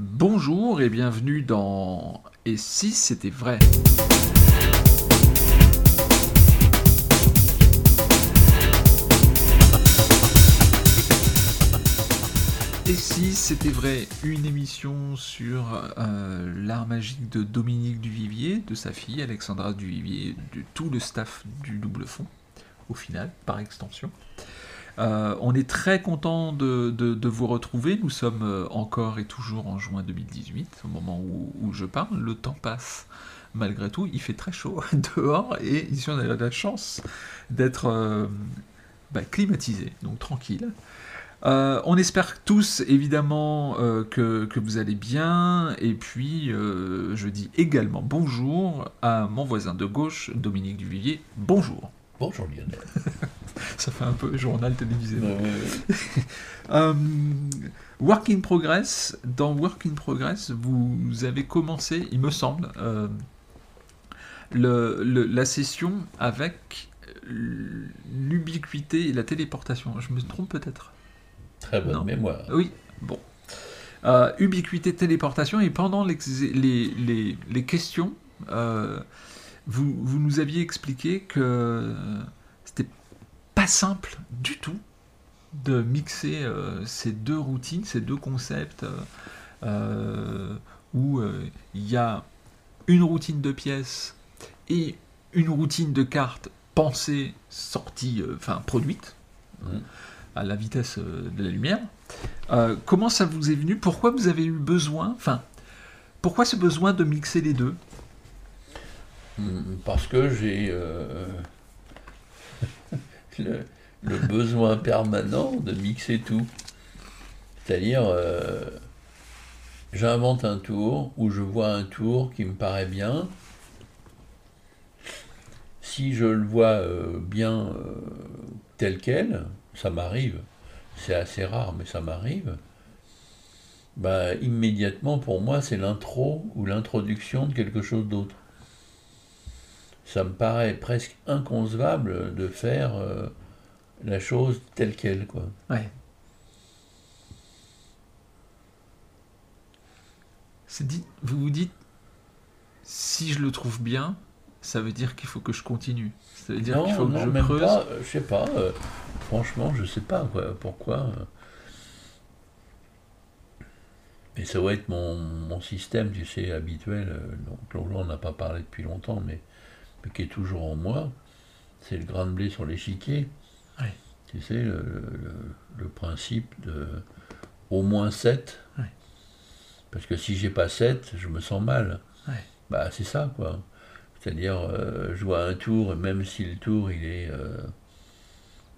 Bonjour et bienvenue dans Et si c'était vrai? Et si c'était vrai, une émission sur euh, l'art magique de Dominique Duvivier, de sa fille Alexandra Duvivier, de tout le staff du double fond, au final, par extension. Euh, on est très content de, de- de vous retrouver. Nous sommes euh, encore et toujours en juin 2018, au moment où, où je parle. Le temps passe malgré tout. Il fait très chaud dehors et ici on a la chance d'être euh, bah, climatisé, donc tranquille. Euh, on espère tous évidemment euh, que, que vous allez bien et puis euh, je dis également bonjour à mon voisin de gauche, Dominique Duvivier. Bonjour. Bonjour Lionel. Ça fait un peu journal télévisé. Ouais, ouais, ouais. Euh, Work in Progress, dans Work in Progress, vous avez commencé, il me semble, euh, le- le- la session avec l'ubiquité et la téléportation. Je me trompe peut-être? Très bonne Non. mémoire. Oui, bon. Euh, ubiquité, téléportation, et pendant les, les- les questions, euh, vous, vous nous aviez expliqué que simple du tout de mixer euh, ces deux routines, ces deux concepts, euh, euh, où il y a une routine de pièces et une routine de cartes pensée, sortie, enfin produite Mhm. à la vitesse de la lumière. Comment ça vous est venu? Pourquoi vous avez eu besoin Enfin, pourquoi ce besoin de mixer les deux? Hmm, Parce que j'ai euh, le, besoin permanent de mixer tout. C'est-à-dire, euh, j'invente un tour ou je vois un tour qui me paraît bien. Si je le vois euh, bien euh, tel quel, ça m'arrive. C'est assez rare, mais ça m'arrive. Bah, immédiatement, pour moi, c'est l'intro ou l'introduction de quelque chose d'autre. Ça me paraît presque inconcevable de faire euh, la chose telle qu'elle, quoi. Ouais. Dit, vous vous dites, si je le trouve bien, ça veut dire qu'il faut que je continue. Ça veut dire non, qu'il faut que non, je même creuse. pas, euh, je sais pas, euh, franchement, je sais pas quoi, pourquoi. Mais ça va être mon, mon système, tu sais, habituel, euh, dont dont on n'a pas parlé depuis longtemps, mais, mais qui est toujours en moi. C'est le grain de blé sur l'échiquier. Tu sais, le, le- le principe de au moins 7. Ouais. Parce que si j'ai pas 7, je me sens mal. Bah, c'est ça, quoi. C'est-à-dire, euh, je vois un tour, et même si le tour, il est euh,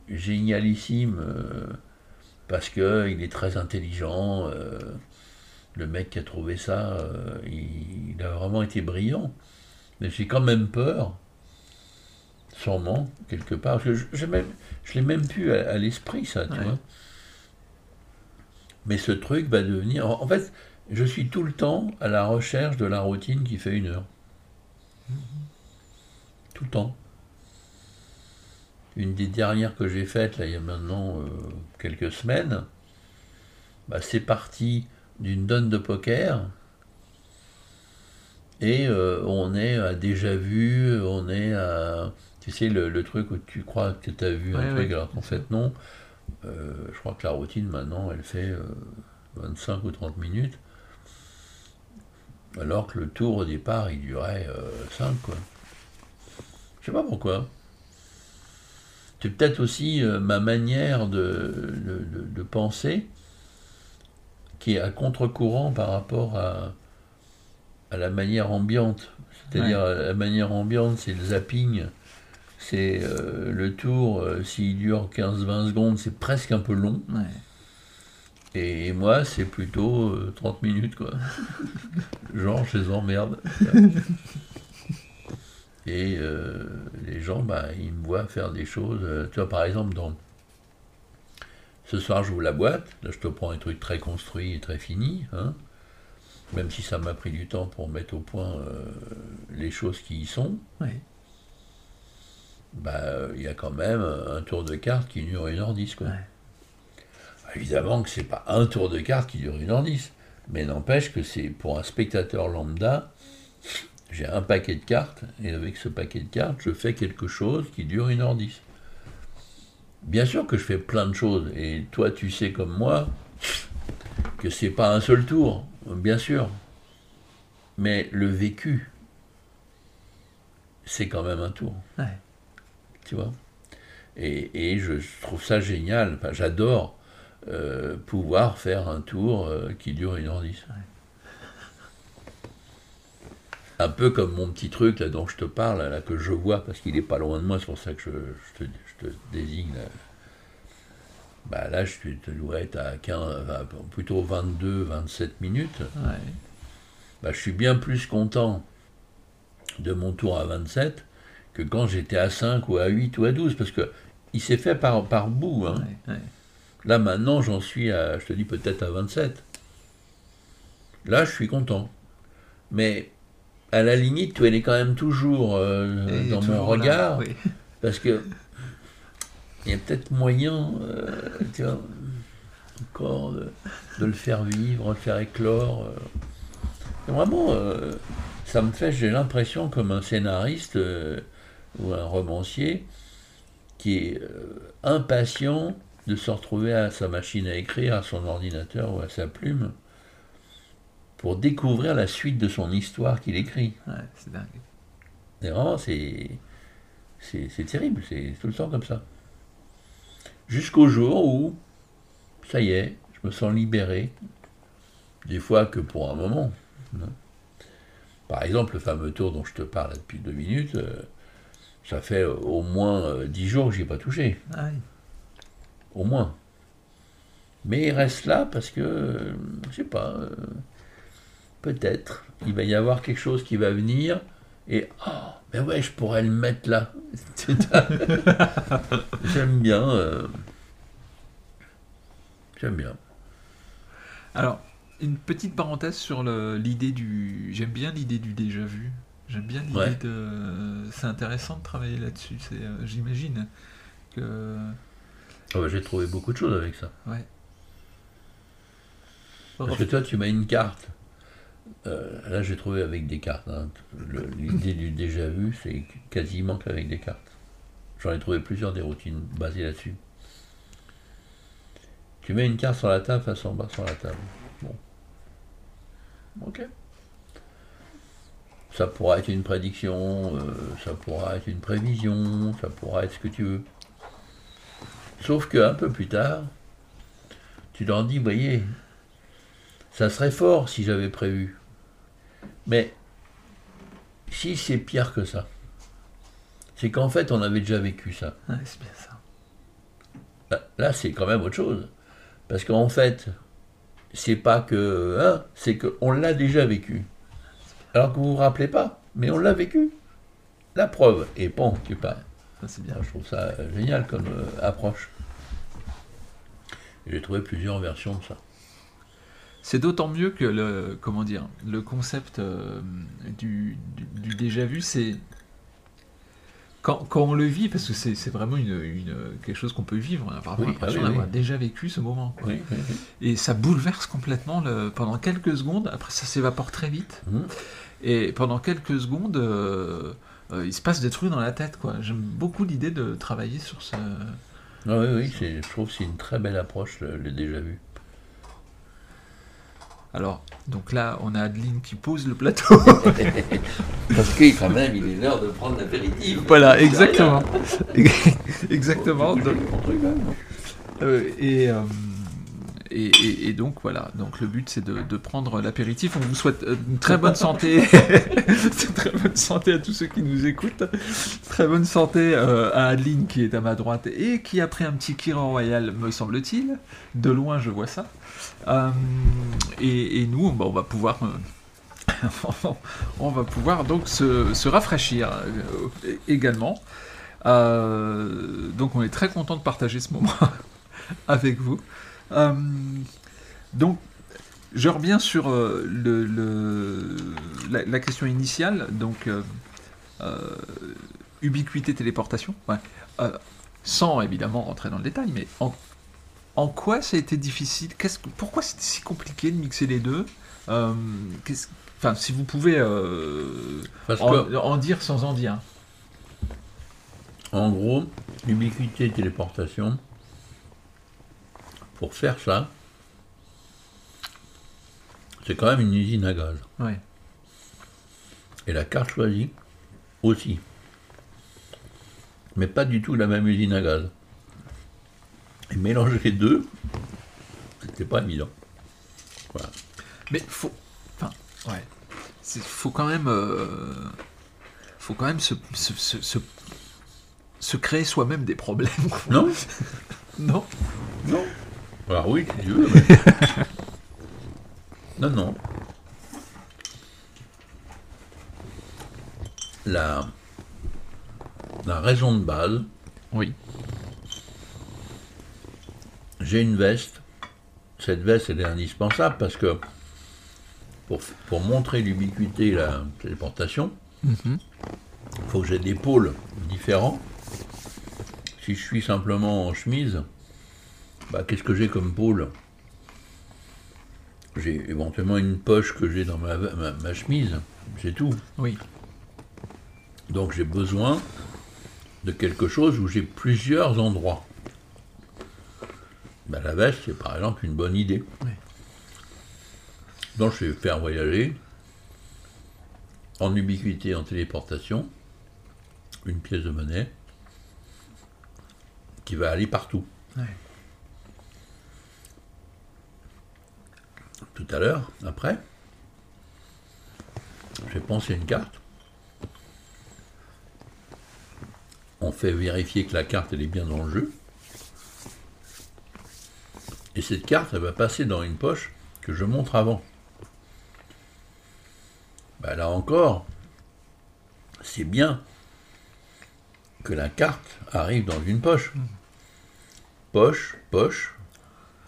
génialissime, euh, parce que il est très intelligent, euh, le mec qui a trouvé ça, euh, il, il a vraiment été brillant. Mais j'ai quand même peur, sûrement, quelque part, parce que je, je, l'ai même plus à, à l'esprit, ça, tu Ouais. vois. Mais ce truc va devenir... En, en fait, je suis tout le temps à la recherche de la routine qui fait une heure. Tout le temps. Une des dernières que j'ai faites, là, il y a maintenant euh, quelques semaines, bah, c'est parti d'une donne de poker. Et euh, on est à déjà vu, on est à. Tu sais, le, le truc où tu crois que tu as vu Ouais, un truc ouais, alors qu'en fait non. Euh, je crois que la routine maintenant, elle fait euh, 25 ou 30 minutes. Alors que le tour au départ, il durait 5, quoi. Je sais pas pourquoi. C'est peut-être aussi euh, ma manière de, de, de- de penser qui est à contre-courant par rapport à, à la manière ambiante. C'est-à-dire, la manière ambiante, c'est le zapping, c'est euh, le tour, euh, s'il dure 15-20 secondes, c'est presque un peu long. Ouais. Et moi, c'est plutôt euh, 30 minutes, quoi. Genre, je les emmerde. Et euh, les gens, bah, ils me voient faire des choses. euh, tu vois, par exemple, dans ce soir, j'ouvre la boîte. Là, je te prends un truc très construit et très fini. Hein, même si ça m'a pris du temps pour mettre au point euh, les choses qui y sont. Bah, il y a quand même un tour de carte qui dure 1h10, quoi. Ouais. Évidemment que c'est pas un tour de carte qui dure 1h10, Mais n'empêche que c'est pour un spectateur lambda, j'ai un paquet de cartes, et avec ce paquet de cartes, je fais quelque chose qui dure 1h10. Bien sûr que je fais plein de choses, et toi tu sais comme moi que c'est pas un seul tour, bien sûr. Mais le vécu, c'est quand même un tour. Tu vois? Et, je trouve ça génial, enfin, j'adore euh, pouvoir faire un tour euh, qui dure 1h10. Un peu comme mon petit truc là dont je te parle, là, que je vois parce qu'il est pas loin de moi, c'est pour ça que je, te, désigne. Là. Bah là, je dois être à 15, plutôt 22, 27 minutes. Bah, je suis bien plus content de mon tour à 27 que quand j'étais à 5 ou à 8 ou à 12, parce que il s'est fait par, par bout. Hein. Là maintenant, j'en suis à, je te dis peut-être à 27. Là, je suis content. Mais à la limite, tu es quand même toujours euh, dans mon regard, parce que il y a peut-être moyen, euh, tu vois, encore de, le faire vivre, de le faire éclore. Euh. Vraiment, ça me fait, j'ai l'impression, comme un scénariste ou un romancier, qui est impatient de se retrouver à sa machine à écrire, à son ordinateur ou à sa plume, pour découvrir la suite de son histoire qu'il écrit. Ouais, c'est dingue. Vraiment, c'est, c'est, terrible, c'est tout le temps comme ça. Jusqu'au jour où, ça y est, je me sens libéré, des fois que pour un moment. Hein. Par exemple, le fameux tour dont je te parle depuis deux minutes, euh, ça fait au moins euh, dix jours que je n'y ai pas touché. Ah au moins. Mais il reste là parce que, je sais pas, euh, peut-être, il va y avoir quelque chose qui va venir et, oh, mais ouais, je pourrais le mettre là. J'aime bien. Euh, j'aime bien. Alors, une petite parenthèse sur l'idée du. J'aime bien l'idée du déjà vu. J'aime bien l'idée de. C'est intéressant de travailler là-dessus. Euh, j'imagine que ah bah, j'ai trouvé beaucoup de choses avec ça. Ouais. Parce que toi, tu m'as une carte. Euh, là, j'ai trouvé avec des cartes. Hein. L'idée du déjà vu, c'est quasiment qu'avec des cartes. J'en ai trouvé plusieurs des routines basées là-dessus. Tu mets une carte sur la table, face en bas sur la table. Bon. Ok. Ça pourra être une prédiction, euh, ça pourra être une prévision, ça pourra être ce que tu veux. Sauf qu'un peu plus tard, tu leur dis, voyez, ça serait fort si j'avais prévu. Mais si c'est pire que ça, c'est qu'en fait, on avait déjà vécu ça. c'est bien ça. Là, là c'est quand même autre chose. Parce qu'en fait, c'est pas que. Hein, c'est qu'on l'a déjà vécu. Alors que vous vous rappelez pas, mais on l'a vécu. La preuve, et bon, tu parles c'est bien. je trouve ça génial comme euh, approche. J'ai trouvé plusieurs versions de ça. C'est d'autant mieux que le comment dire le concept euh, du, déjà vu, c'est quand, on le vit, parce que c'est vraiment une, quelque chose qu'on peut vivre, on a vraiment l'impression d'avoir déjà vécu ce moment. Et ça bouleverse complètement le, pendant quelques secondes, après ça s'évapore très vite. Mmh. Et pendant quelques secondes, euh, euh, il se passe des trucs dans la tête. quoi. J'aime beaucoup l'idée de travailler sur ce. Ah oui, oui, je trouve que c'est une très belle approche, le, déjà vu. Alors, donc là, on a Adeline qui pose le plateau. Parce que quand même, il est l'heure de prendre l'apéritif. Voilà, exactement. exactement. Euh, et. Euh, et, donc voilà, donc le but c'est de, prendre l'apéritif. On vous souhaite euh, une très bonne santé, très bonne santé à tous ceux qui nous écoutent, très bonne santé euh, à Adeline qui est à ma droite et qui a pris un petit Kiran Royal, me semble-t-il. De loin, je vois ça. Euh, et, nous, bah, on va pouvoir. on va pouvoir donc se, rafraîchir également. donc on est très content de partager ce moment avec vous. Euh, donc, je reviens sur euh, le, la, question initiale, donc euh, ubiquité téléportation, sans évidemment rentrer dans le détail, mais en, en quoi ça a été difficile? Pourquoi c'était si compliqué de mixer les deux? Enfin, si vous pouvez euh, en, que, en dire sans en dire. en gros, l'ubiquité et téléportation, pour faire ça, c'est quand même une usine à gaz. Ouais. Et la carte choisie aussi. Mais pas du tout la même usine à gaz. Et mélanger les deux, c'était pas évident. Voilà. Mais faut. Enfin, ouais. Faut quand même. euh, faut quand même se, se, se, se- se créer soi-même des problèmes. Non Non Non. Alors oui, si tu veux. mais- non, non. La, la raison de base, Oui. j'ai une veste. Cette veste, elle est indispensable parce que pour, pour montrer l'ubiquité et la téléportation, Mhm. il faut que j'ai des pôles différents. Si je suis simplement en chemise, bah, qu'est-ce que j'ai comme pôle? J'ai éventuellement une poche que j'ai dans ma, ma- ma chemise, c'est tout. Oui. Donc j'ai besoin de quelque chose où j'ai plusieurs endroits. Bah, la veste, c'est par exemple une bonne idée. Oui. Donc je vais faire voyager en ubiquité, en téléportation, une pièce de monnaie qui va aller partout. Tout à l'heure, après, j'ai pensé une carte. On fait vérifier que la carte elle est bien dans le jeu. Et cette carte, elle va passer dans une poche que je montre avant. Bah, là encore, c'est bien que la carte arrive dans une poche. Poche, poche,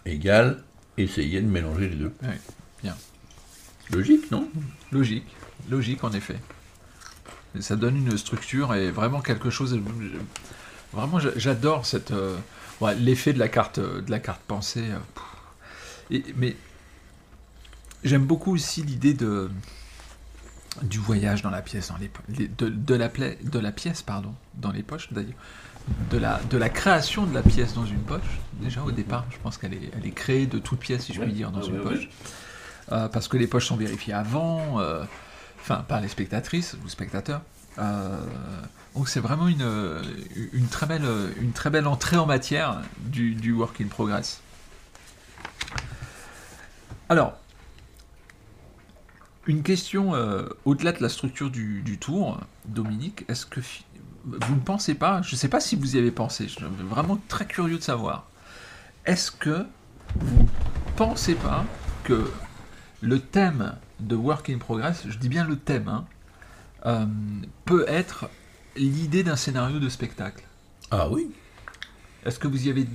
égale essayer de mélanger les deux. Bien. Logique, non? Logique. Logique, en effet. Et ça donne une structure et vraiment quelque chose. Vraiment, j'a- j'adore cette. euh, ouais, l'effet de la carte, de la carte pensée. euh. Et, mais j'aime beaucoup aussi l'idée de du voyage dans la pièce, dans les, de, de la pla- de la pièce, pardon, dans les poches d'ailleurs, de la, de la création de la pièce dans une poche. Déjà au départ, je pense qu'elle est, elle est créée de toute pièce, si je puis dire, dans une poche. Euh, parce que les poches sont vérifiées avant, euh, enfin par les spectatrices ou spectateurs. Euh, donc c'est vraiment une, une, très belle, une très belle entrée en matière du, du work in progress. Alors, une question euh, au-delà de la structure du, du tour, Dominique, est-ce que vous ne pensez pas, je ne sais pas si vous y avez pensé, je suis vraiment très curieux de savoir, est-ce que vous pensez pas que le thème de Work in Progress, je dis bien le thème, hein, euh, peut être l'idée d'un scénario de spectacle? Ah oui. Est-ce que vous y avez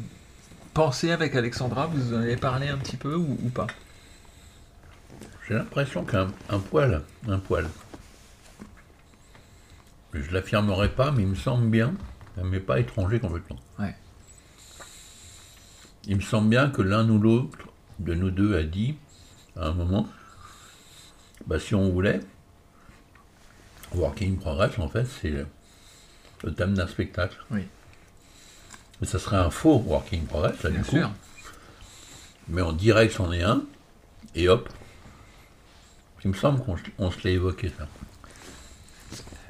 pensé avec Alexandra? Vous en avez parlé un petit peu ou, ou pas? J'ai l'impression qu'un un poil, un poil. Je ne l'affirmerai pas, mais il me semble bien, m'est pas étranger complètement. Ouais. Il me semble bien que l'un ou l'autre de nous deux a dit, à un moment, bah, si on voulait, Working Progress, en fait, c'est le, le thème d'un spectacle. Oui. Mais ça serait un faux Working Progress, là, Bien du coup. sûr. Mais on dirait que c'en est un, et hop. Il me semble qu'on se- l'a évoqué, ça.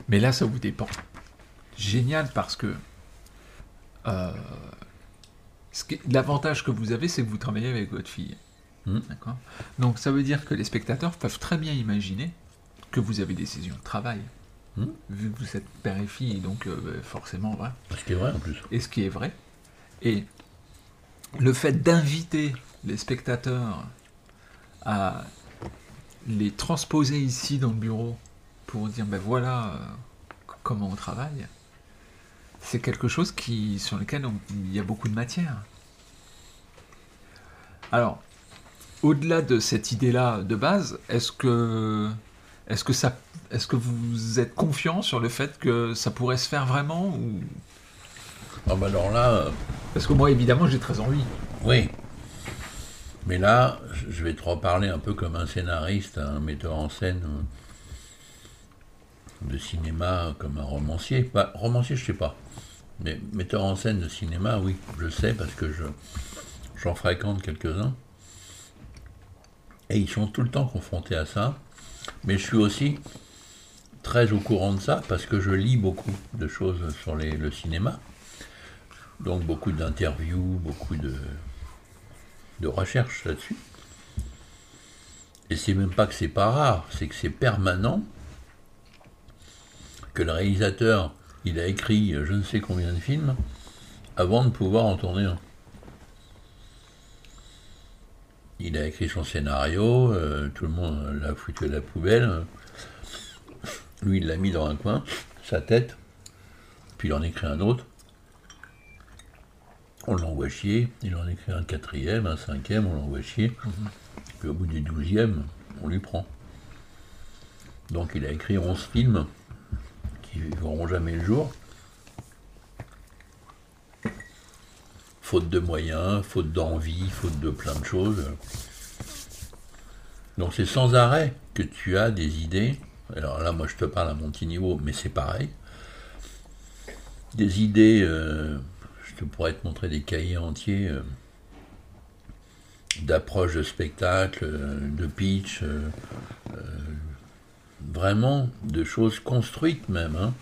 Mais là, ça vous dépend. Génial parce que euh, l'avantage que vous avez, c'est que vous travaillez avec votre fille. D'accord? Donc ça veut dire que les spectateurs peuvent très bien imaginer que vous avez des sessions de travail. Mhm. Vu que vous êtes père et fille, donc euh, forcément, voilà. Ce qui est vrai, en plus. et ce qui est vrai. Et le fait d'inviter les spectateurs à les transposer ici dans le bureau pour dire ben voilà euh, comment on travaille, c'est quelque chose qui, sur lequel on- il y a beaucoup de matière. Alors, au-delà de cette idée-là de base, est-ce que, est-ce que ça, est-ce que vous êtes confiant sur le fait que ça pourrait se faire vraiment ou? Ah bah alors là, euh, parce que moi, évidemment, j'ai très envie. oui. Mais là, je vais te reparler un peu comme un scénariste, un metteur en scène de cinéma, comme un romancier. Bah, romancier, je sais pas. Mais metteur en scène de cinéma, oui, je sais parce que je, j'en fréquente quelques-uns. Et ils sont tout le temps confrontés à ça. Mais je suis aussi très au courant de ça parce que je lis beaucoup de choses sur le cinéma. Donc beaucoup d'interviews, beaucoup de, de recherches là-dessus. Et c'est même pas que c'est pas rare, c'est que c'est permanent que le réalisateur, il a écrit je ne sais combien de films avant de pouvoir en tourner un. Il a écrit son scénario, euh, tout le monde l'a foutu à la poubelle. Lui, il l'a mis dans un coin, sa tête, puis il en écrit un autre. On l'envoie chier, il en écrit un quatrième, un cinquième, on l'envoie chier. Puis au bout du douzième, on lui prend. Donc il a écrit onze films qui ne verront jamais le jour. faute de moyens, faute d'envie, faute de plein de choses. Donc c'est sans arrêt que tu as des idées. Alors là, moi je te parle à mon petit niveau, mais c'est pareil. Des idées, euh, je pourrais te montrer des cahiers entiers euh, d'approche de spectacle, euh, de pitch, vraiment de choses construites même. Hein.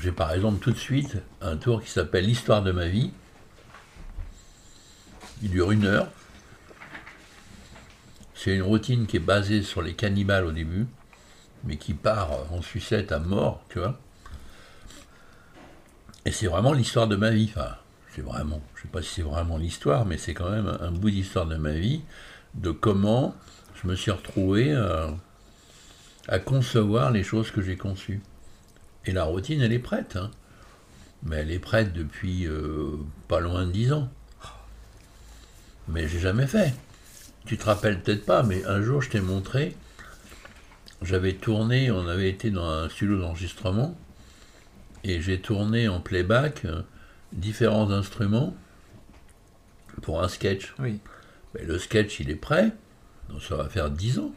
J'ai par exemple tout de suite un tour qui s'appelle L'histoire de ma vie. Il dure une heure. C'est une routine qui est basée sur les cannibales au début, mais qui part en sucette à mort, tu vois. Et c'est vraiment l'histoire de ma vie. Enfin, c'est vraiment, je ne sais pas si c'est vraiment l'histoire, mais c'est quand même un bout d'histoire de ma vie, de comment je me suis retrouvé à, à concevoir les choses que j'ai conçues. Et la routine, elle est prête. Hein. Mais elle est prête depuis euh, pas loin de dix ans. Mais j'ai jamais fait. Tu te rappelles peut-être pas, mais un jour je t'ai montré, j'avais tourné, on avait été dans un studio d'enregistrement, et j'ai tourné en playback euh, différents instruments pour un sketch. Oui. Mais le sketch, il est prêt, donc ça va faire dix ans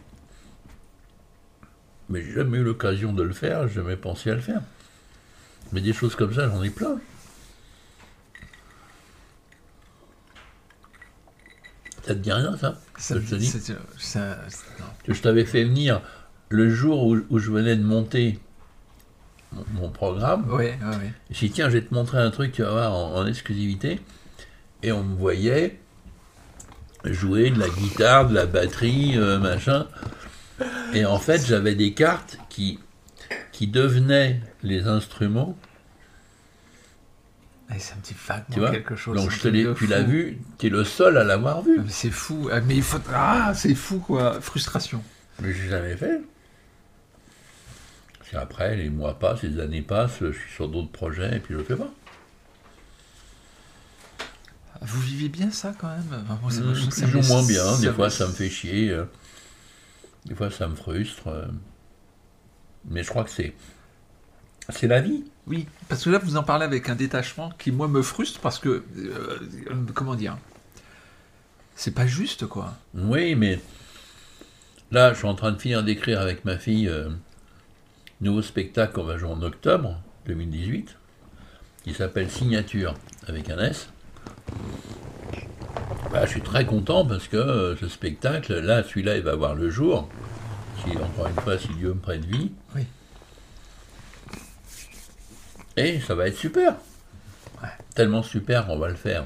mais j'ai jamais eu l'occasion de le faire, j'ai jamais pensé à le faire. Mais des choses comme ça, j'en ai plein. Ça te dit rien, ça, ça je t'avais fait venir le jour où, je venais de monter mon, programme. Oui, oui, oui. J'ai dit, tiens, je vais te montrer un truc, tu vas voir, en, exclusivité. Et on me voyait jouer de la guitare, de la batterie, euh, machin. Et en fait, j'avais des cartes qui, qui devenaient les instruments. ça me dit vaguement quelque chose. Donc je te tu l'as vu, tu es le seul à l'avoir vu. C'est fou. Ah, mais il faut. Ah, c'est fou quoi. Frustration. Mais j'ai jamais fait. Après, les mois passent, les années passent, je suis sur d'autres projets et puis je le fais pas. Vous vivez bien ça quand même? Moi, mmh, moins bien. Des fois, ça me fait chier. Euh. Des fois, ça me frustre. Euh, mais je crois que c'est. C'est la vie. Oui, parce que là, vous en parlez avec un détachement qui, moi, me frustre parce que. Euh, comment dire? C'est pas juste, quoi. Oui, mais. Là, je suis en train de finir d'écrire avec ma fille nouveau spectacle qu'on va jouer en octobre 2018, qui s'appelle Signature avec un S. Bah, je suis très content parce que euh, ce spectacle, là, celui-là, il va voir le jour. Si, encore une fois, si Dieu me prête vie. Oui. Et ça va être super. Tellement super qu'on va le faire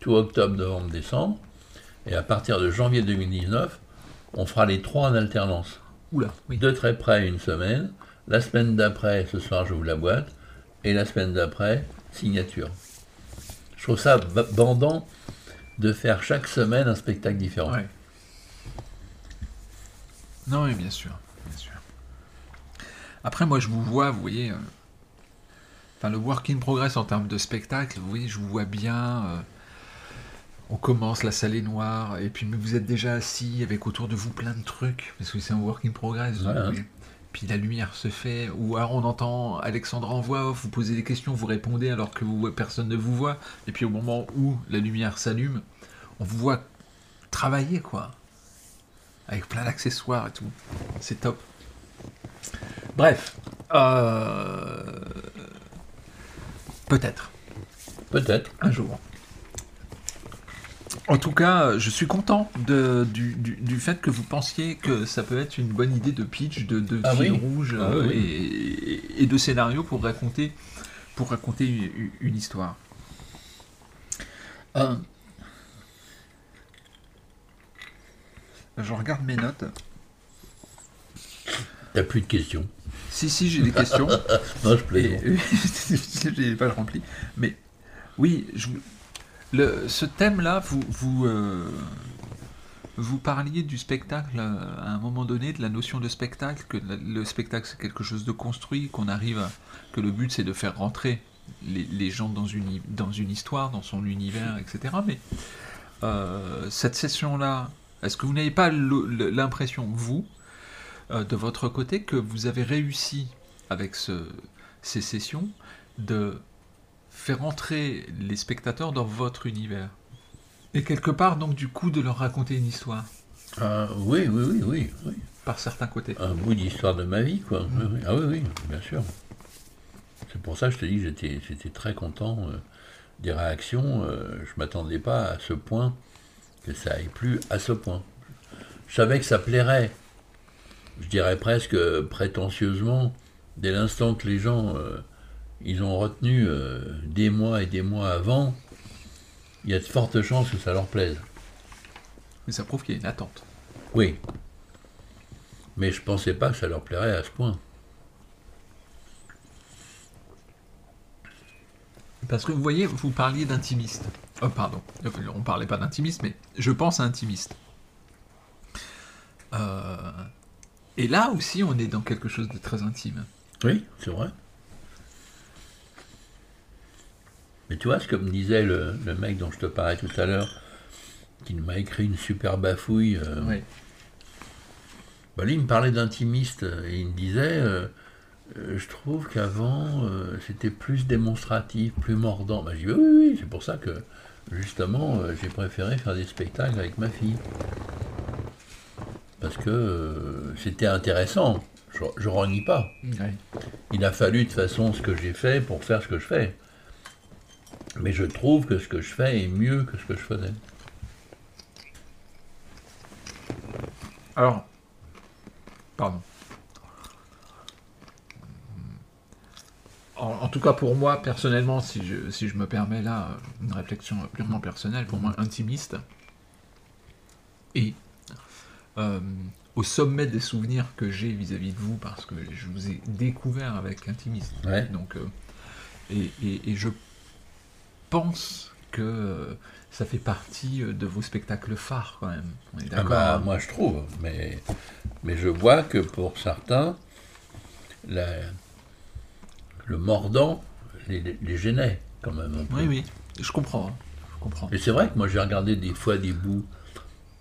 tout octobre, novembre, décembre. Et à partir de janvier 2019, on fera les trois en alternance. Oula, oui. De très près, une semaine. La semaine d'après, ce soir, j'ouvre la boîte. Et la semaine d'après, signature. Je trouve ça bandant de faire chaque semaine un spectacle différent. Non, oui, bien sûr, bien sûr. Après, moi, je vous vois, vous voyez, euh, enfin, le work in progress en termes de spectacle, vous voyez, je vous vois bien. Euh, on commence, la salle est noire, et puis mais vous êtes déjà assis avec autour de vous plein de trucs, parce que c'est un work in progress. Puis la lumière se fait, ou alors on entend Alexandre en voix vous posez des questions, vous répondez alors que vous, personne ne vous voit, et puis au moment où la lumière s'allume, on vous voit travaillé, quoi. Avec plein d'accessoires et tout. C'est top. Bref. Euh, Peut-être. Peut-être. Un jour. En tout cas, je suis content de, du, du, du, fait que vous pensiez que ça peut être une bonne idée de pitch, de, de ah fil oui. rouge Ah euh, oui. et, et de scénario pour raconter, pour raconter une, une histoire. Euh, je regarde mes notes. T'as plus de questions. Si, si, j'ai des questions. Non, je plaisante. j'ai les pages remplies. Mais oui, je, ce thème-là, vous, vous, euh, vous parliez du spectacle euh, à un moment donné, de la notion de spectacle, que le spectacle c'est quelque chose de construit, qu'on arrive à, que le but c'est de faire rentrer les, les gens dans une, dans une histoire, dans son univers, etc. Mais euh, cette session-là, est-ce que vous n'avez pas l'impression, vous, de votre côté, que vous avez réussi avec ce, ces sessions de faire entrer les spectateurs dans votre univers et quelque part donc du coup de leur raconter une histoire Ah, oui, oui, oui, oui, oui. par certains côtés. Un bout d'histoire de ma vie, quoi. Ah oui, oui, bien sûr. C'est pour ça que je te dis que j'étais, très content euh, des réactions. euh, je m'attendais pas à ce point que ça aille plus à ce point. Je savais que ça plairait. Je dirais presque euh, prétentieusement, dès l'instant que les gens euh, ils ont retenu euh, des mois et des mois avant, il y a de fortes chances que ça leur plaise. Mais ça prouve qu'il y a une attente. Oui. Mais je pensais pas que ça leur plairait à ce point. Parce que vous voyez, vous parliez d'intimiste. Oh, pardon, on parlait pas d'intimiste, mais je pense à intimiste. Euh, Et là aussi, on est dans quelque chose de très intime. Oui, c'est vrai. Mais tu vois, ce que me disait le, le mec dont je te parlais tout à l'heure, qui m'a écrit une super bafouille, euh, Oui. bah, lui, il me parlait d'intimiste, et il me disait, euh, euh, je trouve qu'avant, c'était plus démonstratif, plus mordant. Bah, je dis, oui, oui, oui, c'est pour ça que, justement, j'ai préféré faire des spectacles avec ma fille. Parce que c'était intéressant, je, je renie pas. Il a fallu de toute façon ce que j'ai fait pour faire ce que je fais. Mais je trouve que ce que je fais est mieux que ce que je faisais. Alors, pardon. En, en tout cas, pour moi, personnellement, si je, si je me permets là une réflexion purement personnelle, pour moi, intimiste, et euh, au sommet des souvenirs que j'ai vis-à-vis de vous, parce que je vous ai découvert avec intimiste. Ouais. Donc, euh, et, et- et je pense que euh, ça fait partie euh, de vos spectacles phares quand même. On est Ah d'accord bah, hein moi je trouve, mais, mais je vois que pour certains, la- le mordant les, les gênait quand même un peu. Oui, oui, je comprends. hein. Je comprends. Et c'est vrai que moi j'ai regardé des fois des bouts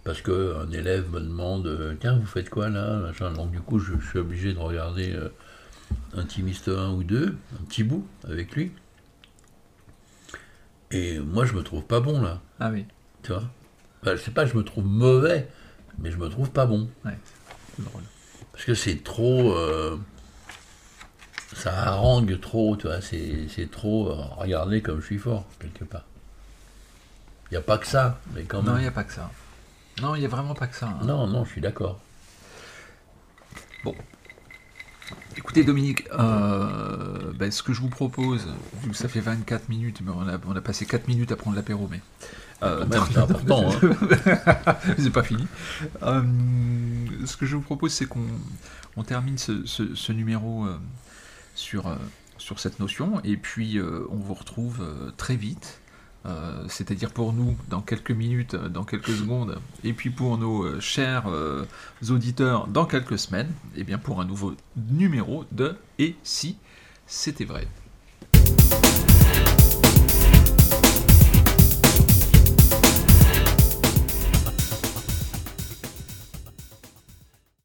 parce qu'un élève me demande euh, Tiens, vous faites quoi là? Donc du coup, je, je suis obligé de regarder euh, Intimiste 1 ou 2, un petit bout avec lui. Et moi, je me trouve pas bon là, Ah oui, tu vois? Enfin, je sais pas, je me trouve mauvais, mais je me trouve pas bon. ouais, drôle. Parce que c'est trop. euh, ça harangue trop, tu vois. C'est c'est trop. euh, regardez comme je suis fort, quelque part. Il n'y a pas que ça, mais quand Non, il même. n'y a pas que ça. Non, il n'y a vraiment pas que ça. hein. Non, non, je suis d'accord. Écoutez, Dominique, euh, ben, ce que je vous propose, vu que ça fait 24 minutes, mais on a, on a passé 4 minutes à prendre l'apéro, mais. euh, même, c'est important, hein. c'est pas fini. Euh, ce que je vous propose, c'est qu'on on termine ce, ce- ce numéro sur, sur cette notion, et puis on vous retrouve très vite. Euh, C'est-à-dire pour nous dans quelques minutes, euh, dans quelques secondes, et puis pour nos euh, chers auditeurs dans quelques semaines, et bien pour un nouveau numéro de Et si c'était vrai?